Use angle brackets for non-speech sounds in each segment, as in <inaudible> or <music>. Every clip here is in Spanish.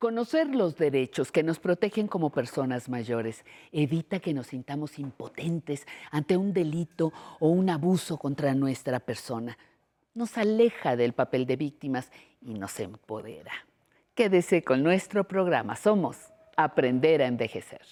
Conocer los derechos que nos protegen como personas mayores evita que nos sintamos impotentes ante un delito o un abuso contra nuestra persona. Nos aleja del papel de víctimas y nos empodera. Quédese con nuestro programa. Somos Aprender a Envejecer.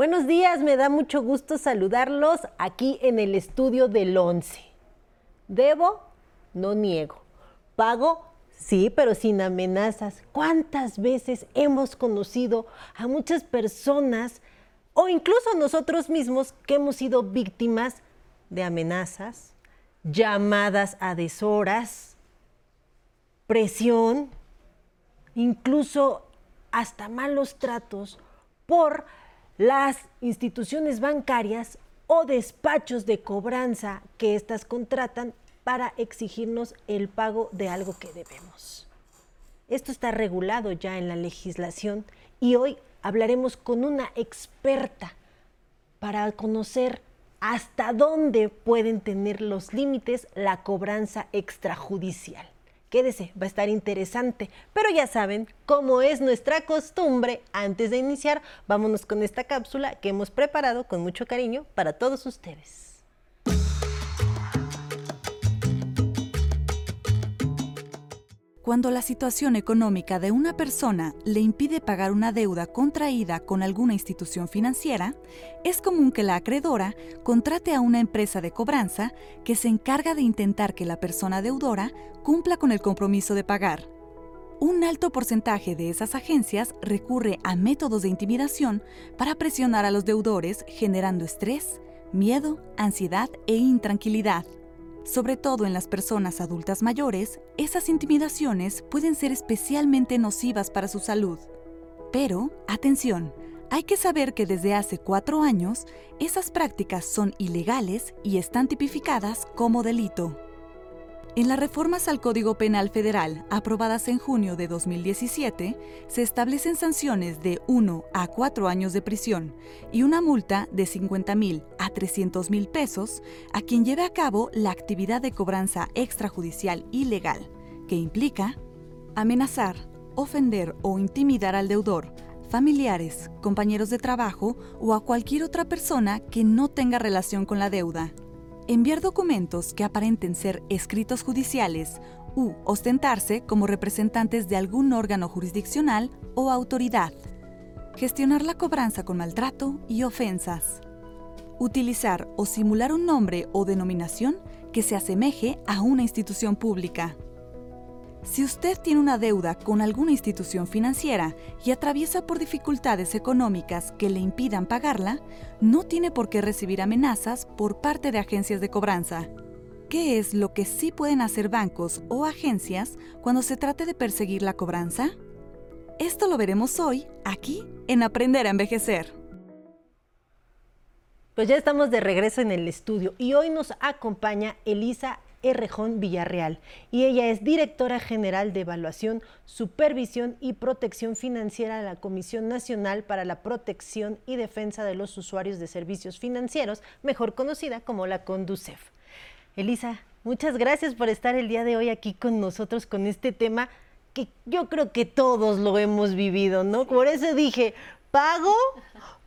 Buenos días, me da mucho gusto saludarlos aquí en el estudio del 11. Debo, no niego. Pago, sí, pero sin amenazas. ¿Cuántas veces hemos conocido a muchas personas o incluso nosotros mismos que hemos sido víctimas de amenazas, llamadas a deshoras, presión, incluso hasta malos tratos por las instituciones bancarias o despachos de cobranza que éstas contratan para exigirnos el pago de algo que debemos. Esto está regulado ya en la legislación y hoy hablaremos con una experta para conocer hasta dónde pueden tener los límites la cobranza extrajudicial. Quédese, va a estar interesante. Pero ya saben, como es nuestra costumbre, antes de iniciar, vámonos con esta cápsula que hemos preparado con mucho cariño para todos ustedes. Cuando la situación económica de una persona le impide pagar una deuda contraída con alguna institución financiera, es común que la acreedora contrate a una empresa de cobranza que se encarga de intentar que la persona deudora cumpla con el compromiso de pagar. Un alto porcentaje de esas agencias recurre a métodos de intimidación para presionar a los deudores generando estrés, miedo, ansiedad e intranquilidad. Sobre todo en las personas adultas mayores, esas intimidaciones pueden ser especialmente nocivas para su salud. Pero, atención, hay que saber que desde hace cuatro años, esas prácticas son ilegales y están tipificadas como delito. En las reformas al Código Penal Federal aprobadas en junio de 2017, se establecen sanciones de 1 a 4 años de prisión y una multa de 50 mil a 300 mil pesos a quien lleve a cabo la actividad de cobranza extrajudicial ilegal, que implica amenazar, ofender o intimidar al deudor, familiares, compañeros de trabajo o a cualquier otra persona que no tenga relación con la deuda enviar documentos que aparenten ser escritos judiciales u ostentarse como representantes de algún órgano jurisdiccional o autoridad, gestionar la cobranza con maltrato y ofensas, utilizar o simular un nombre o denominación que se asemeje a una institución pública. Si usted tiene una deuda con alguna institución financiera y atraviesa por dificultades económicas que le impidan pagarla, no tiene por qué recibir amenazas por parte de agencias de cobranza. ¿Qué es lo que sí pueden hacer bancos o agencias cuando se trate de perseguir la cobranza? Esto lo veremos hoy, aquí, en Aprender a Envejecer. Pues ya estamos de regreso en el estudio y hoy nos acompaña Elisa Errejón Villarreal y ella es directora general de Evaluación, Supervisión y Protección Financiera de la Comisión Nacional para la Protección y Defensa de los Usuarios de Servicios Financieros, mejor conocida como la CONDUCEF. Elisa, muchas gracias por estar el día de hoy aquí con nosotros con este tema que yo creo que todos lo hemos vivido, ¿no? Por eso dije, pago,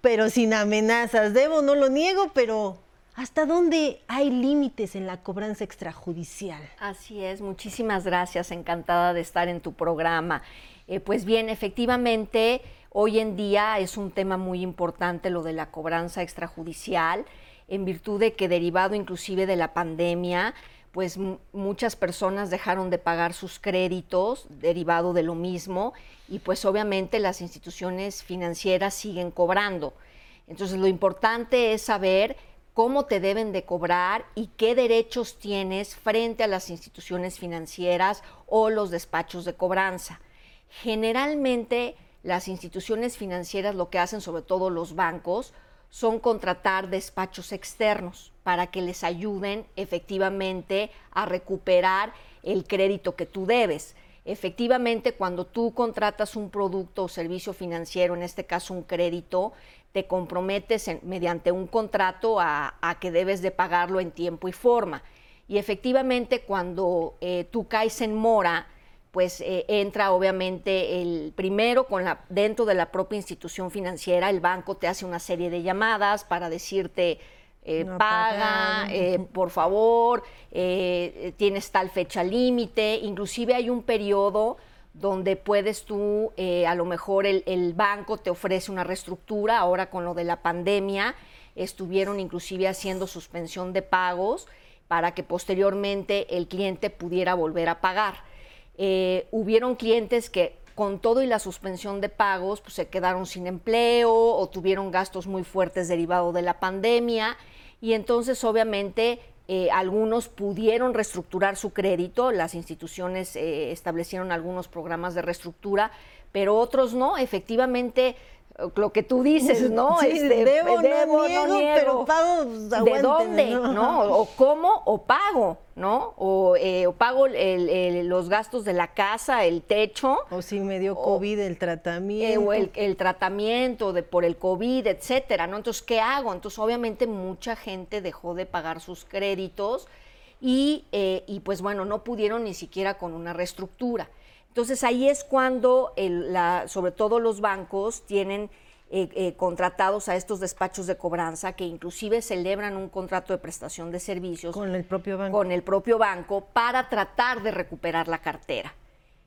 pero sin amenazas, debo, no lo niego, pero ¿Hasta dónde hay límites en la cobranza extrajudicial? Así es, muchísimas gracias, encantada de estar en tu programa. Eh, pues bien, efectivamente, hoy en día es un tema muy importante lo de la cobranza extrajudicial, en virtud de que derivado inclusive de la pandemia, pues muchas personas dejaron de pagar sus créditos derivado de lo mismo y pues obviamente las instituciones financieras siguen cobrando. Entonces lo importante es saber cómo te deben de cobrar y qué derechos tienes frente a las instituciones financieras o los despachos de cobranza. Generalmente las instituciones financieras lo que hacen, sobre todo los bancos, son contratar despachos externos para que les ayuden efectivamente a recuperar el crédito que tú debes. Efectivamente, cuando tú contratas un producto o servicio financiero, en este caso un crédito, te comprometes mediante un contrato a, que debes de pagarlo en tiempo y forma. Y efectivamente, cuando eh, tú caes en mora, pues eh, entra obviamente el primero con la, dentro de la propia institución financiera, el banco te hace una serie de llamadas para decirte eh, paga, eh, por favor, tienes tal fecha límite, inclusive hay un periodo donde puedes tú, a lo mejor el, el, banco te ofrece una reestructura, ahora con lo de la pandemia, estuvieron inclusive haciendo suspensión de pagos para que posteriormente el cliente pudiera volver a pagar. Eh, hubieron clientes que con todo y la suspensión de pagos pues, se quedaron sin empleo o tuvieron gastos muy fuertes derivados de la pandemia. Y entonces obviamente eh, algunos pudieron reestructurar su crédito, las instituciones eh, establecieron algunos programas de reestructura, pero otros no, efectivamente lo que tú dices, <laughs> ¿no? Sí, este, debo, no, niego, pero pago, pues, ¿De dónde? ¿no? O cómo o pago, ¿no? O, eh, pago los gastos de la casa, el techo. O si me dio COVID, el tratamiento. Eh, o el, tratamiento de, por el COVID, etcétera, ¿no? Entonces, ¿qué hago? Entonces, obviamente, mucha gente dejó de pagar sus créditos y, eh, y pues bueno, no pudieron ni siquiera con una reestructura. Entonces ahí es cuando, sobre todo los bancos, tienen eh, eh, contratados a estos despachos de cobranza que inclusive celebran un contrato de prestación de servicios con el propio banco, con el propio banco para tratar de recuperar la cartera.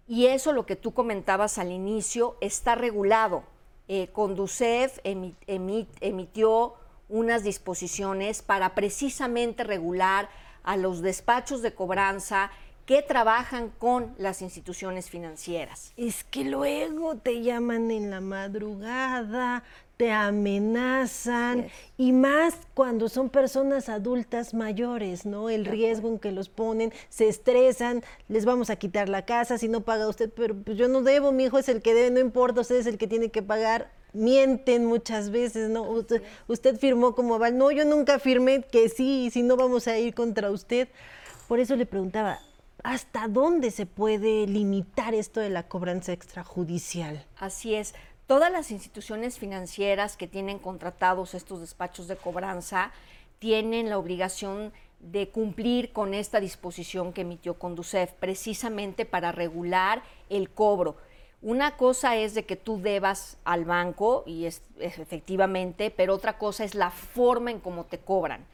Y eso, lo que tú comentabas al inicio, está regulado. Eh, Conducef emitió unas disposiciones para precisamente regular a los despachos de cobranza que trabajan con las instituciones financieras. Es que luego te llaman en la madrugada, te amenazan y más cuando son personas adultas mayores, ¿no? El riesgo en que los ponen, se estresan, les vamos a quitar la casa si no paga usted, pero pues yo no debo, mi hijo es el que debe, no importa, usted es el que tiene que pagar. Mienten muchas veces, ¿no? Usted, usted firmó como aval. No, yo nunca firmé que sí, si no vamos a ir contra usted. Por eso le preguntaba, ¿hasta dónde se puede limitar esto de la cobranza extrajudicial? Así es. Todas las instituciones financieras que tienen contratados estos despachos de cobranza tienen la obligación de cumplir con esta disposición que emitió Conducef, precisamente para regular el cobro. Una cosa es de que tú debas al banco, y es, efectivamente, pero otra cosa es la forma en cómo te cobran.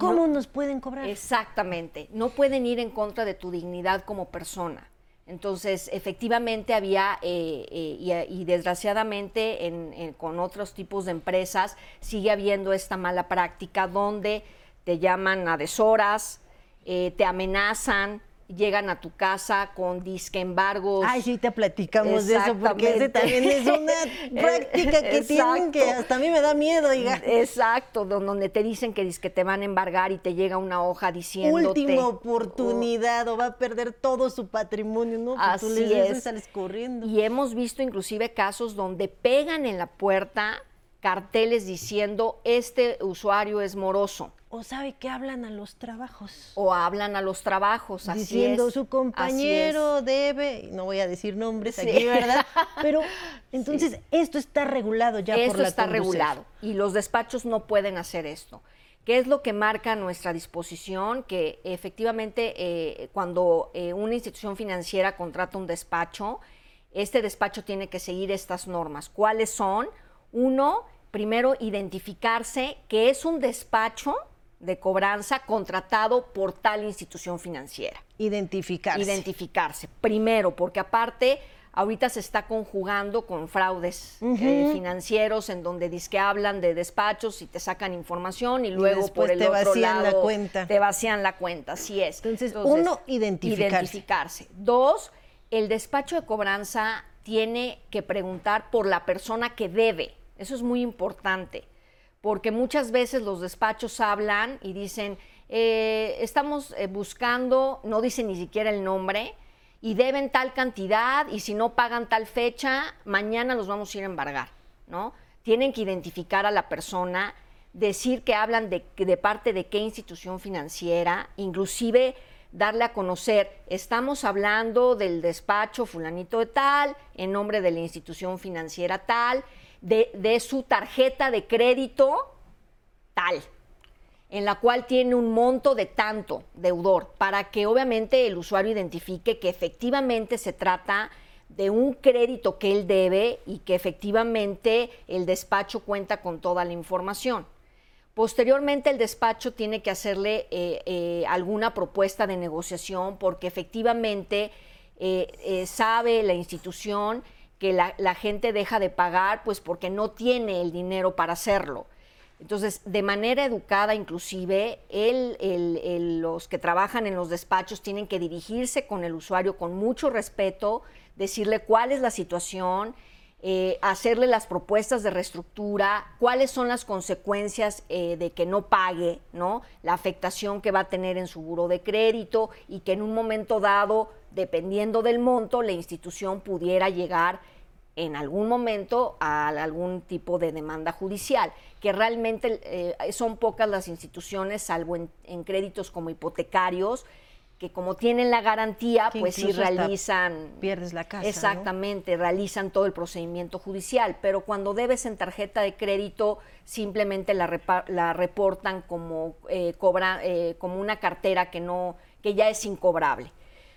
¿Cómo nos pueden cobrar? Exactamente, no pueden ir en contra de tu dignidad como persona. Entonces, efectivamente había, eh, eh, y, desgraciadamente con otros tipos de empresas, sigue habiendo esta mala práctica donde te llaman a deshoras, eh, te amenazan, llegan a tu casa con disque embargos. Ay, sí, te platicamos de eso, porque ese también es una <laughs> práctica que tienen que hasta a mí me da miedo, Exacto, donde te dicen que disque te van a embargar y te llega una hoja diciendo Última oportunidad, o va a perder todo su patrimonio, ¿no? Pues Así tú es. Sales corriendo. Y hemos visto inclusive casos donde pegan en la puerta carteles diciendo, este usuario es moroso o sabe que hablan a los trabajos. O hablan a los trabajos, así Diciendo su compañero debe, no voy a decir nombres aquí, ¿verdad? <laughs> Pero entonces esto está regulado ya esto por la está regulado y los despachos no pueden hacer esto. ¿Qué es lo que marca nuestra disposición? Que efectivamente eh, cuando eh, una institución financiera contrata un despacho, este despacho tiene que seguir estas normas. ¿Cuáles son? Uno, primero identificarse que es un despacho de cobranza contratado por tal institución financiera. Identificarse. Identificarse. Primero, porque aparte ahorita se está conjugando con fraudes eh, financieros en donde que hablan de despachos y te sacan información y luego por el te otro vacían la cuenta. te vacían la cuenta, así es. Entonces, uno, identificarse. identificarse. Dos, el despacho de cobranza tiene que preguntar por la persona que debe. Eso es muy importante porque muchas veces los despachos hablan y dicen, eh, estamos eh, buscando, no dicen ni siquiera el nombre, y deben tal cantidad, y si no pagan tal fecha, mañana los vamos a ir a embargar, ¿no? Tienen que identificar a la persona decir que hablan de, de parte de qué institución financiera, inclusive darle a conocer, estamos hablando del despacho fulanito de tal, en nombre de la institución financiera tal, de, su tarjeta de crédito tal, en la cual tiene un monto de tanto deudor, para que obviamente el usuario identifique que efectivamente se trata de un crédito que él debe y que efectivamente el despacho cuenta con toda la información. Posteriormente el despacho tiene que hacerle eh, eh, alguna propuesta de negociación porque efectivamente eh, sabe la institución que la, gente deja de pagar pues porque no tiene el dinero para hacerlo. Entonces, de manera educada, inclusive, los que trabajan en los despachos tienen que dirigirse con el usuario con mucho respeto, decirle cuál es la situación, eh, hacerle las propuestas de reestructura, cuáles son las consecuencias eh, de que no pague, ¿no? La afectación que va a tener en su buro de crédito y que en un momento dado, dependiendo del monto, la institución pudiera llegar en algún momento a algún tipo de demanda judicial, que realmente eh, son pocas las instituciones, salvo en créditos como hipotecarios, que como tienen la garantía, pues sí realizan... Pierdes la casa. Exactamente, realizan todo el procedimiento judicial, pero cuando debes en tarjeta de crédito, simplemente la, la reportan como, eh, cobra, eh, como una cartera que, no, que ya es incobrable.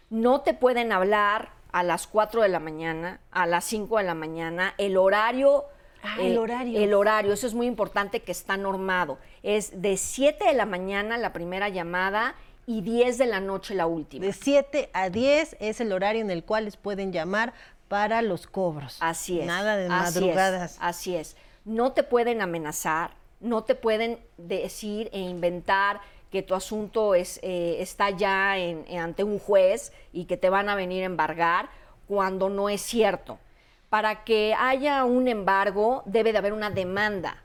No te pueden hablar a las 4 de la mañana, a las 5 de la mañana, el horario... Ah, el eh, horario. El horario, eso es muy importante que está normado. Es de 7 de la mañana la primera llamada y 10 de la noche la última. De 7 a 10 es el horario en el cual les pueden llamar para los cobros. Así es. Nada de así madrugadas. Es, así es. No te pueden amenazar, no te pueden decir e inventar que tu asunto es, eh, está ya ante un juez y que te van a venir a embargar cuando no es cierto. Para que haya un embargo debe de haber una demanda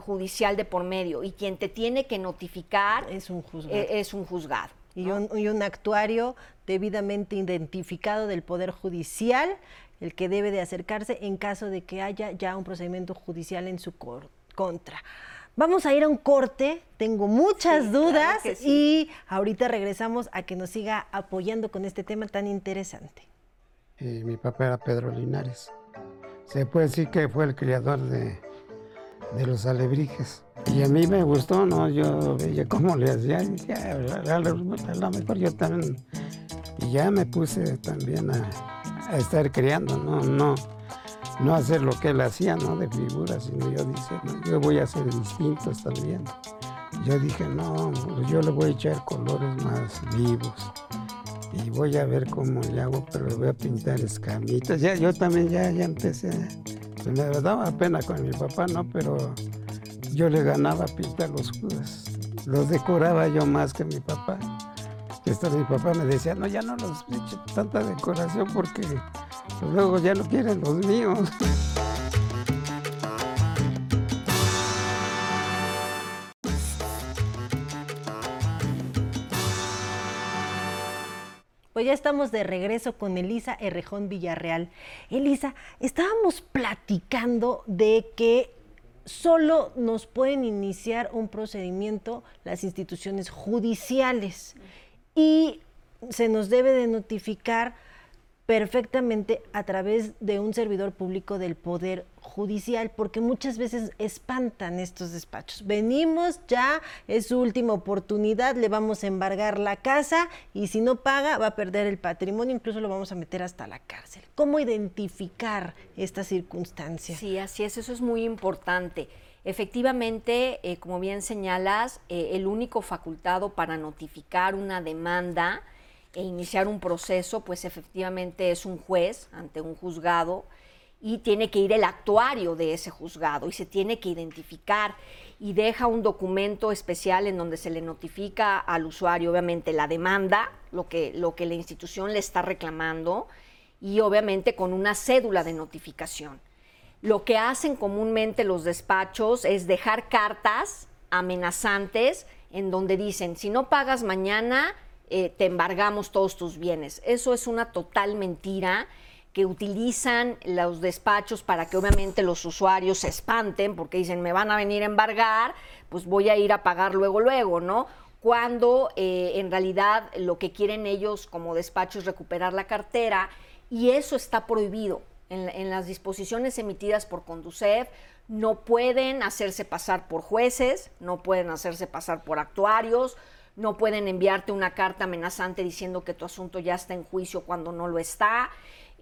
judicial de por medio y quien te tiene que notificar es un juzgado. E, es un juzgado y, un, actuario debidamente identificado del Poder Judicial, el que debe de acercarse en caso de que haya ya un procedimiento judicial en su contra. Vamos a ir a un corte, tengo muchas dudas y ahorita regresamos a que nos siga apoyando con este tema tan interesante. mi papá era Pedro Linares. Se puede decir que fue el creador de, de los alebrijes. Y a mí me gustó, ¿no? Yo veía cómo le hacía y dije, a mejor yo también. Y ya me puse también a, estar creando, ¿no? No, no hacer lo que él hacía, ¿no? De figuras, sino yo dije, yo voy a hacer distintos también. Yo dije, no, yo le voy a echar colores más vivos. Y voy a ver cómo le hago, pero voy a pintar escamitas. Ya, yo también ya, ya empecé me daba pena con mi papá, ¿no? Pero yo le ganaba a pintar los judas. Los decoraba yo más que mi papá. Esto mi papá me decía, no, ya no los eche tanta decoración porque luego ya no quieren los míos. <laughs> ya estamos de regreso con Elisa Errejón Villarreal. Elisa, estábamos platicando de que solo nos pueden iniciar un procedimiento las instituciones judiciales y se nos debe de notificar perfectamente a través de un servidor público del Poder Judicial, porque muchas veces espantan estos despachos. Venimos ya, es su última oportunidad, le vamos a embargar la casa y si no paga va a perder el patrimonio, incluso lo vamos a meter hasta la cárcel. ¿Cómo identificar estas circunstancias? Sí, así es, eso es muy importante. Efectivamente, eh, como bien señalas, eh, el único facultado para notificar una demanda e iniciar un proceso, pues efectivamente es un juez ante un juzgado y tiene que ir el actuario de ese juzgado y se tiene que identificar y deja un documento especial en donde se le notifica al usuario obviamente la demanda, lo que, lo que la institución le está reclamando y obviamente con una cédula de notificación. Lo que hacen comúnmente los despachos es dejar cartas amenazantes en donde dicen, si no pagas mañana, eh, te embargamos todos tus bienes. Eso es una total mentira. que utilizan los despachos para que obviamente los usuarios se espanten porque dicen me van a venir a embargar, pues voy a ir a pagar luego, luego, ¿no? Cuando eh, en realidad lo que quieren ellos como despacho es recuperar la cartera y eso está prohibido. En, en las disposiciones emitidas por Conducef no pueden hacerse pasar por jueces, no pueden hacerse pasar por actuarios, no pueden enviarte una carta amenazante diciendo que tu asunto ya está en juicio cuando no lo está.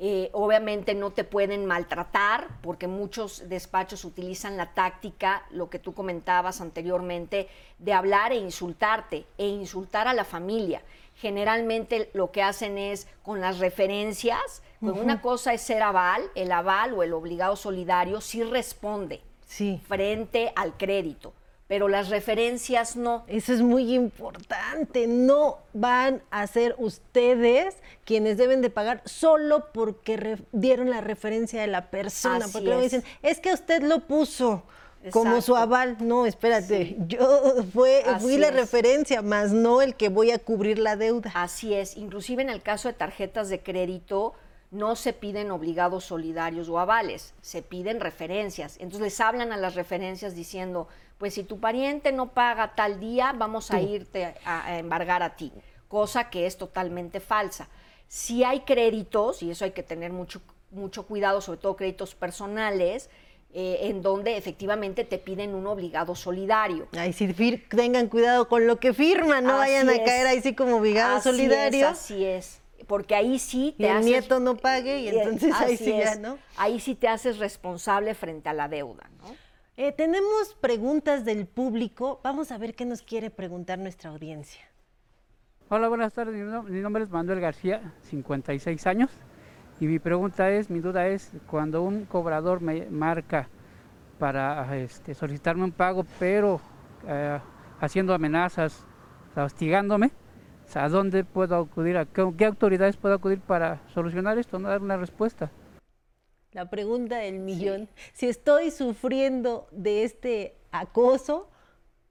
Eh, obviamente no te pueden maltratar porque muchos despachos utilizan la táctica, lo que tú comentabas anteriormente, de hablar e insultarte e insultar a la familia. Generalmente lo que hacen es con las referencias, una cosa es ser aval, el aval o el obligado solidario sí responde Sí. frente al crédito pero las referencias no. Eso es muy importante. No van a ser ustedes quienes deben de pagar solo porque dieron la referencia de la persona. Así porque luego dicen, es que usted lo puso como su aval. No, espérate, yo fue, fui la es. referencia, más no el que voy a cubrir la deuda. Así es, inclusive en el caso de tarjetas de crédito no se piden obligados solidarios o avales, se piden referencias. Entonces les hablan a las referencias diciendo, pues si tu pariente no paga tal día, vamos a irte a, a embargar a ti, cosa que es totalmente falsa. Si hay créditos, y eso hay que tener mucho, mucho cuidado, sobre todo créditos personales, eh, en donde efectivamente te piden un obligado solidario. Ay, sí, fir- tengan cuidado con lo que firman, no Así vayan a es. caer ahí sí como obligado Así es, solidario. así es. Porque ahí sí Y te el haces- nieto no pague y entonces ahí sí ya, es. ¿no? Ahí sí te haces responsable frente a la deuda, ¿no? Eh, tenemos preguntas del público. Vamos a ver qué nos quiere preguntar nuestra audiencia. Hola, buenas tardes. Mi, nom- mi nombre es Manuel García, 56 años. Y mi pregunta es, mi duda es, cuando un cobrador me marca para este, solicitarme un pago, pero eh, haciendo amenazas, hostigándome, ¿a dónde puedo acudir? ¿A qué, qué autoridades puedo acudir para solucionar esto, no dar una respuesta? La pregunta del millón. Si estoy sufriendo de este acoso,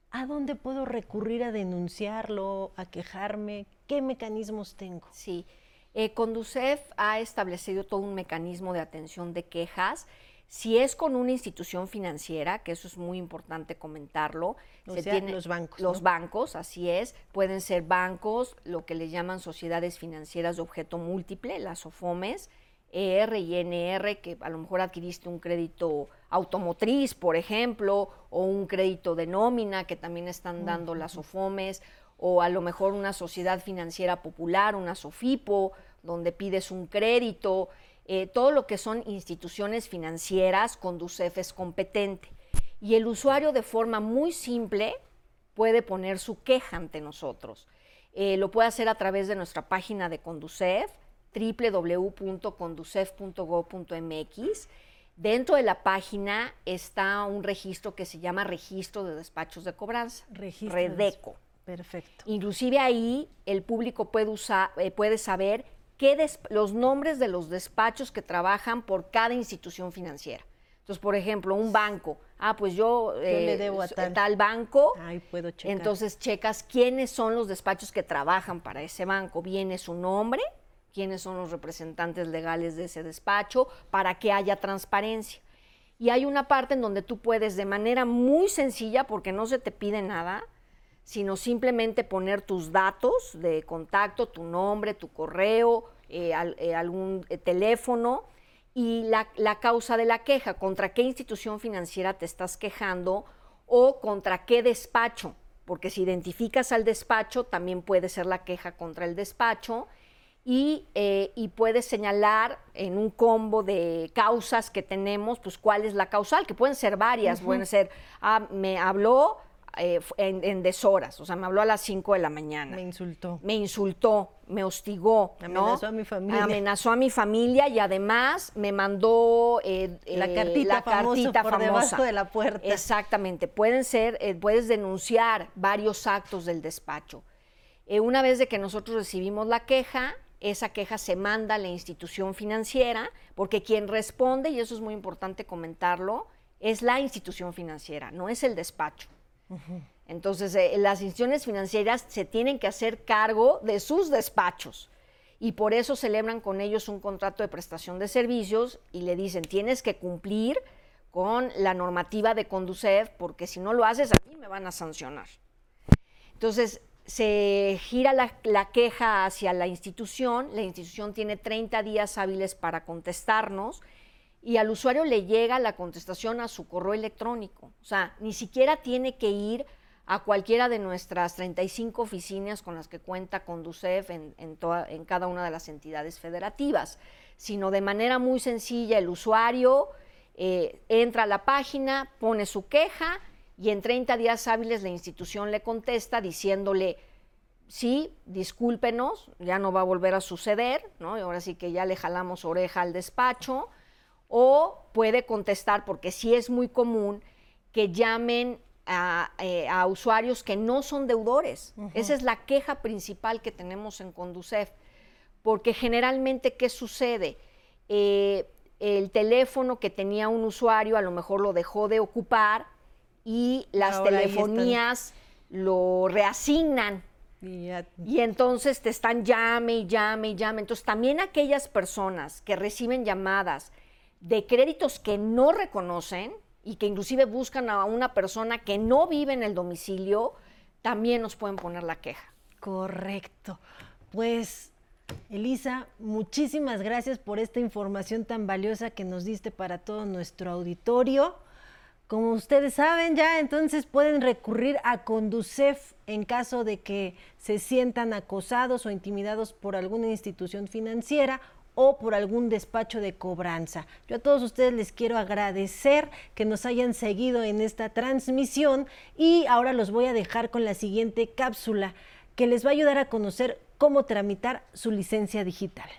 ¿a dónde puedo recurrir a denunciarlo, a quejarme? ¿Qué mecanismos tengo? Sí. Eh, Conducef ha establecido todo un mecanismo de atención de quejas. Si es con una institución financiera, que eso es muy importante comentarlo, O sea, los bancos, Los ¿no? bancos, así es. Pueden ser bancos, lo que le llaman sociedades financieras de objeto múltiple, las OFOMES, ER y NR, que a lo mejor adquiriste un crédito automotriz, por ejemplo, o un crédito de nómina que también están dando las OFOMES, o a lo mejor una sociedad financiera popular, una SOFIPO, donde pides un crédito. Eh, todo lo que son instituciones financieras, Conducef es competente. Y el usuario de forma muy simple puede poner su queja ante nosotros. Eh, lo puede hacer a través de nuestra página de Conducef, www.conducef.gov.mx. Dentro de la página está un registro que se llama Registro de Despachos de Cobranza, Registro de Redeco. Perfecto. Inclusive ahí el público puede, usar, eh, puede saber qué los nombres de los despachos que trabajan por cada institución financiera. Entonces, por ejemplo, un banco, ah, pues yo, le debo a s- tal. banco, Ahí puedo checar. entonces checas quiénes son los despachos que trabajan para ese banco, viene su nombre, quiénes son los representantes legales de ese despacho, para que haya transparencia. Y hay una parte en donde tú puedes de manera muy sencilla, porque no se te pide nada, sino simplemente poner tus datos de contacto, tu nombre, tu correo, eh, eh, algún eh, teléfono y la causa de la queja, contra qué institución financiera te estás quejando o contra qué despacho, porque si identificas al despacho, también puede ser la queja contra el despacho y, eh, y puedes señalar en un combo de causas que tenemos, pues cuál es la causal, que pueden ser varias, pueden ser, ah, me habló eh, en, en deshoras, o sea, me habló a las 5 de la mañana Me insultó. me insultó, me hostigó, ¿no? Amenazó a mi familia. Amenazó a mi familia y además me mandó eh, La eh, cartita la cartita por famosa. debajo de la puerta. Exactamente, pueden ser, puedes denunciar varios actos del despacho. Una vez de que nosotros recibimos la queja, esa queja se manda a la institución financiera, porque quien responde, y eso es muy importante comentarlo, es la institución financiera, no es el despacho. Entonces, eh, las instituciones financieras se tienen que hacer cargo de sus despachos. y por eso celebran con ellos un contrato de prestación de servicios y le dicen, tienes que cumplir con la normativa de Conducef porque si no lo haces a mí me van a sancionar. Entonces, se gira la, queja hacia la institución, la institución tiene 30 días hábiles para contestarnos y al usuario le llega la contestación a su correo electrónico. O sea, ni siquiera tiene que ir a cualquiera de nuestras 35 oficinas con las que cuenta Conducef en, en, en cada una de las entidades federativas, sino de manera muy sencilla el usuario eh, entra a la página, pone su queja y en 30 días hábiles la institución le contesta diciéndole, sí, discúlpenos, ya no va a volver a suceder, ¿no? Y ahora sí que ya le jalamos oreja al despacho, o puede contestar, porque sí es muy común que llamen a, eh, a usuarios que no son deudores. Uh -huh. Esa es la queja principal que tenemos en Conducef, porque generalmente, ¿qué sucede? Eh, el teléfono que tenía un usuario a lo mejor lo dejó de ocupar y las Ahora telefonías lo reasignan. Y, ya- Y entonces te están llame y llame y llame. Entonces también aquellas personas que reciben llamadas de créditos que no reconocen y que inclusive buscan a una persona que no vive en el domicilio, también nos pueden poner la queja. Correcto. Pues, Elisa, muchísimas gracias por esta información tan valiosa que nos diste para todo nuestro auditorio. Como ustedes saben ya, entonces pueden recurrir a Conducef en caso de que se sientan acosados o intimidados por alguna institución financiera o por algún despacho de cobranza. Yo a todos ustedes les quiero agradecer que nos hayan seguido en esta transmisión y ahora los voy a dejar con la siguiente cápsula que les va a ayudar a conocer cómo tramitar su licencia digital.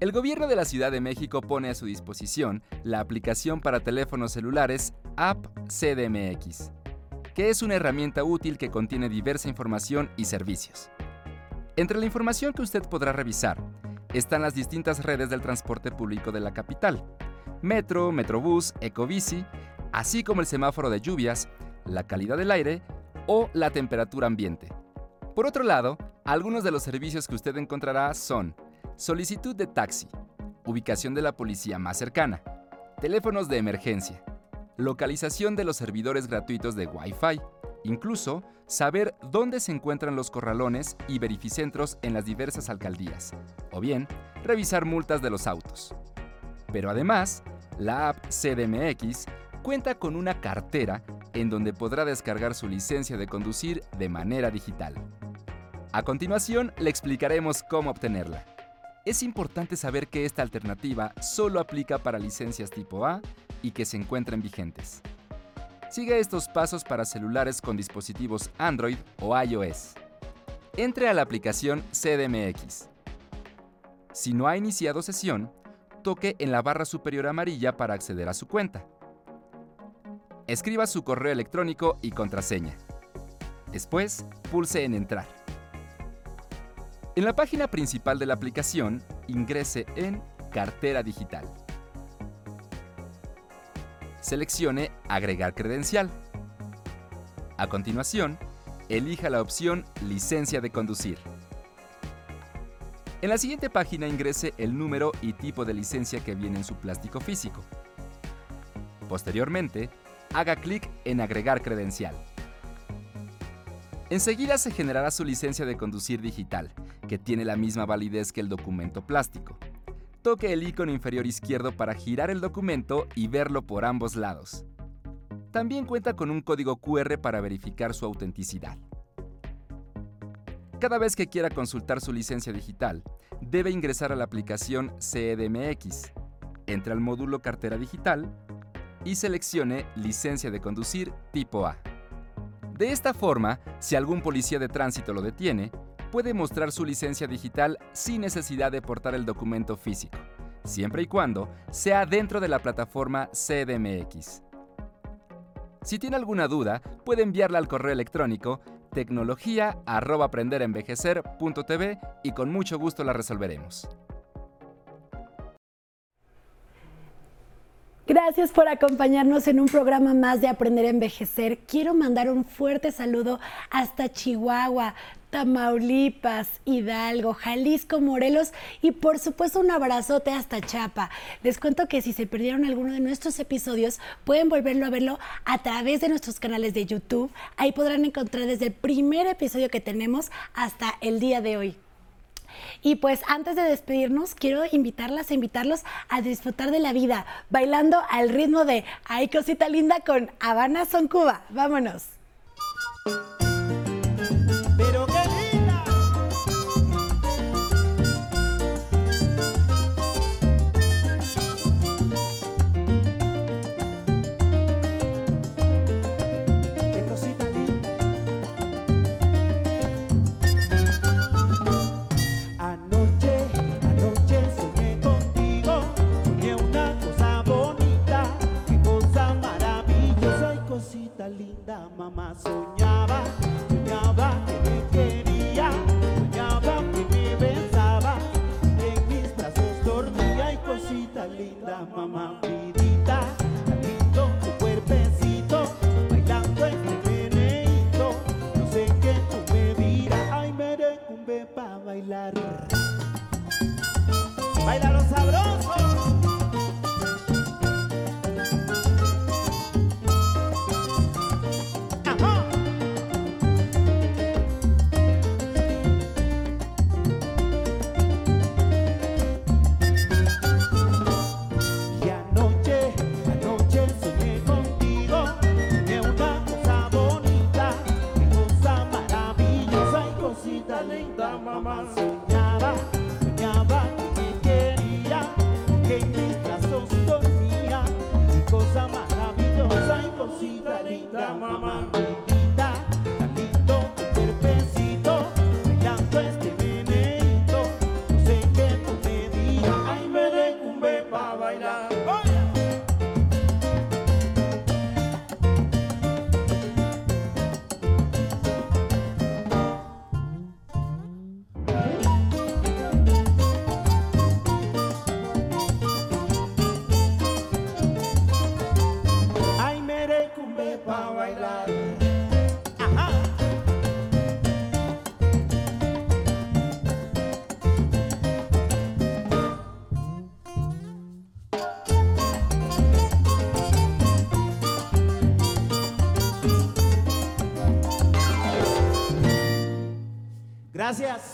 El gobierno de la Ciudad de México pone a su disposición la aplicación para teléfonos celulares App CDMX, que es una herramienta útil que contiene diversa información y servicios. Entre la información que usted podrá revisar están las distintas redes del transporte público de la capital, metro, metrobús, ecobici, así como el semáforo de lluvias, la calidad del aire o la temperatura ambiente. Por otro lado, algunos de los servicios que usted encontrará son solicitud de taxi, ubicación de la policía más cercana, teléfonos de emergencia, localización de los servidores gratuitos de Wi-Fi, incluso saber dónde se encuentran los corralones y verificentros en las diversas alcaldías, o bien revisar multas de los autos. Pero además, la app CDMX cuenta con una cartera en donde podrá descargar su licencia de conducir de manera digital. A continuación, le explicaremos cómo obtenerla. Es importante saber que esta alternativa solo aplica para licencias tipo A y que se encuentren vigentes. Siga estos pasos para celulares con dispositivos Android o iOS. Entre a la aplicación CDMX. Si no ha iniciado sesión, toque en la barra superior amarilla para acceder a su cuenta. Escriba su correo electrónico y contraseña. Después, pulse en Entrar. En la página principal de la aplicación, ingrese en Cartera Digital. Seleccione Agregar credencial. A continuación, elija la opción Licencia de conducir. En la siguiente página ingrese el número y tipo de licencia que viene en su plástico físico. Posteriormente, haga clic en Agregar credencial. Enseguida se generará su licencia de conducir digital, que tiene la misma validez que el documento plástico. Toque el icono inferior izquierdo para girar el documento y verlo por ambos lados. También cuenta con un código QR para verificar su autenticidad. Cada vez que quiera consultar su licencia digital, debe ingresar a la aplicación CEDMX, entre al módulo Cartera Digital y seleccione Licencia de conducir tipo A. De esta forma, si algún policía de tránsito lo detiene, puede mostrar su licencia digital sin necesidad de portar el documento físico, siempre y cuando sea dentro de la plataforma CDMX. Si tiene alguna duda, puede enviarla al correo electrónico tecnología@aprenderenvejecer.tv y con mucho gusto la resolveremos. Gracias por acompañarnos en un programa más de Aprender a Envejecer. Quiero mandar un fuerte saludo hasta Chihuahua, Tamaulipas, Hidalgo, Jalisco, Morelos y por supuesto un abrazote hasta Chapa. Les cuento que si se perdieron alguno de nuestros episodios, pueden volverlo a verlo a través de nuestros canales de YouTube. Ahí podrán encontrar desde el primer episodio que tenemos hasta el día de hoy. Y pues antes de despedirnos, quiero invitarlas a invitarlos a disfrutar de la vida, bailando al ritmo de Ay Cosita Linda con Habana Son Cuba. Vámonos. Linda, mamá soñaba, soñaba maravillosa y cosita linda, mamá Gracias.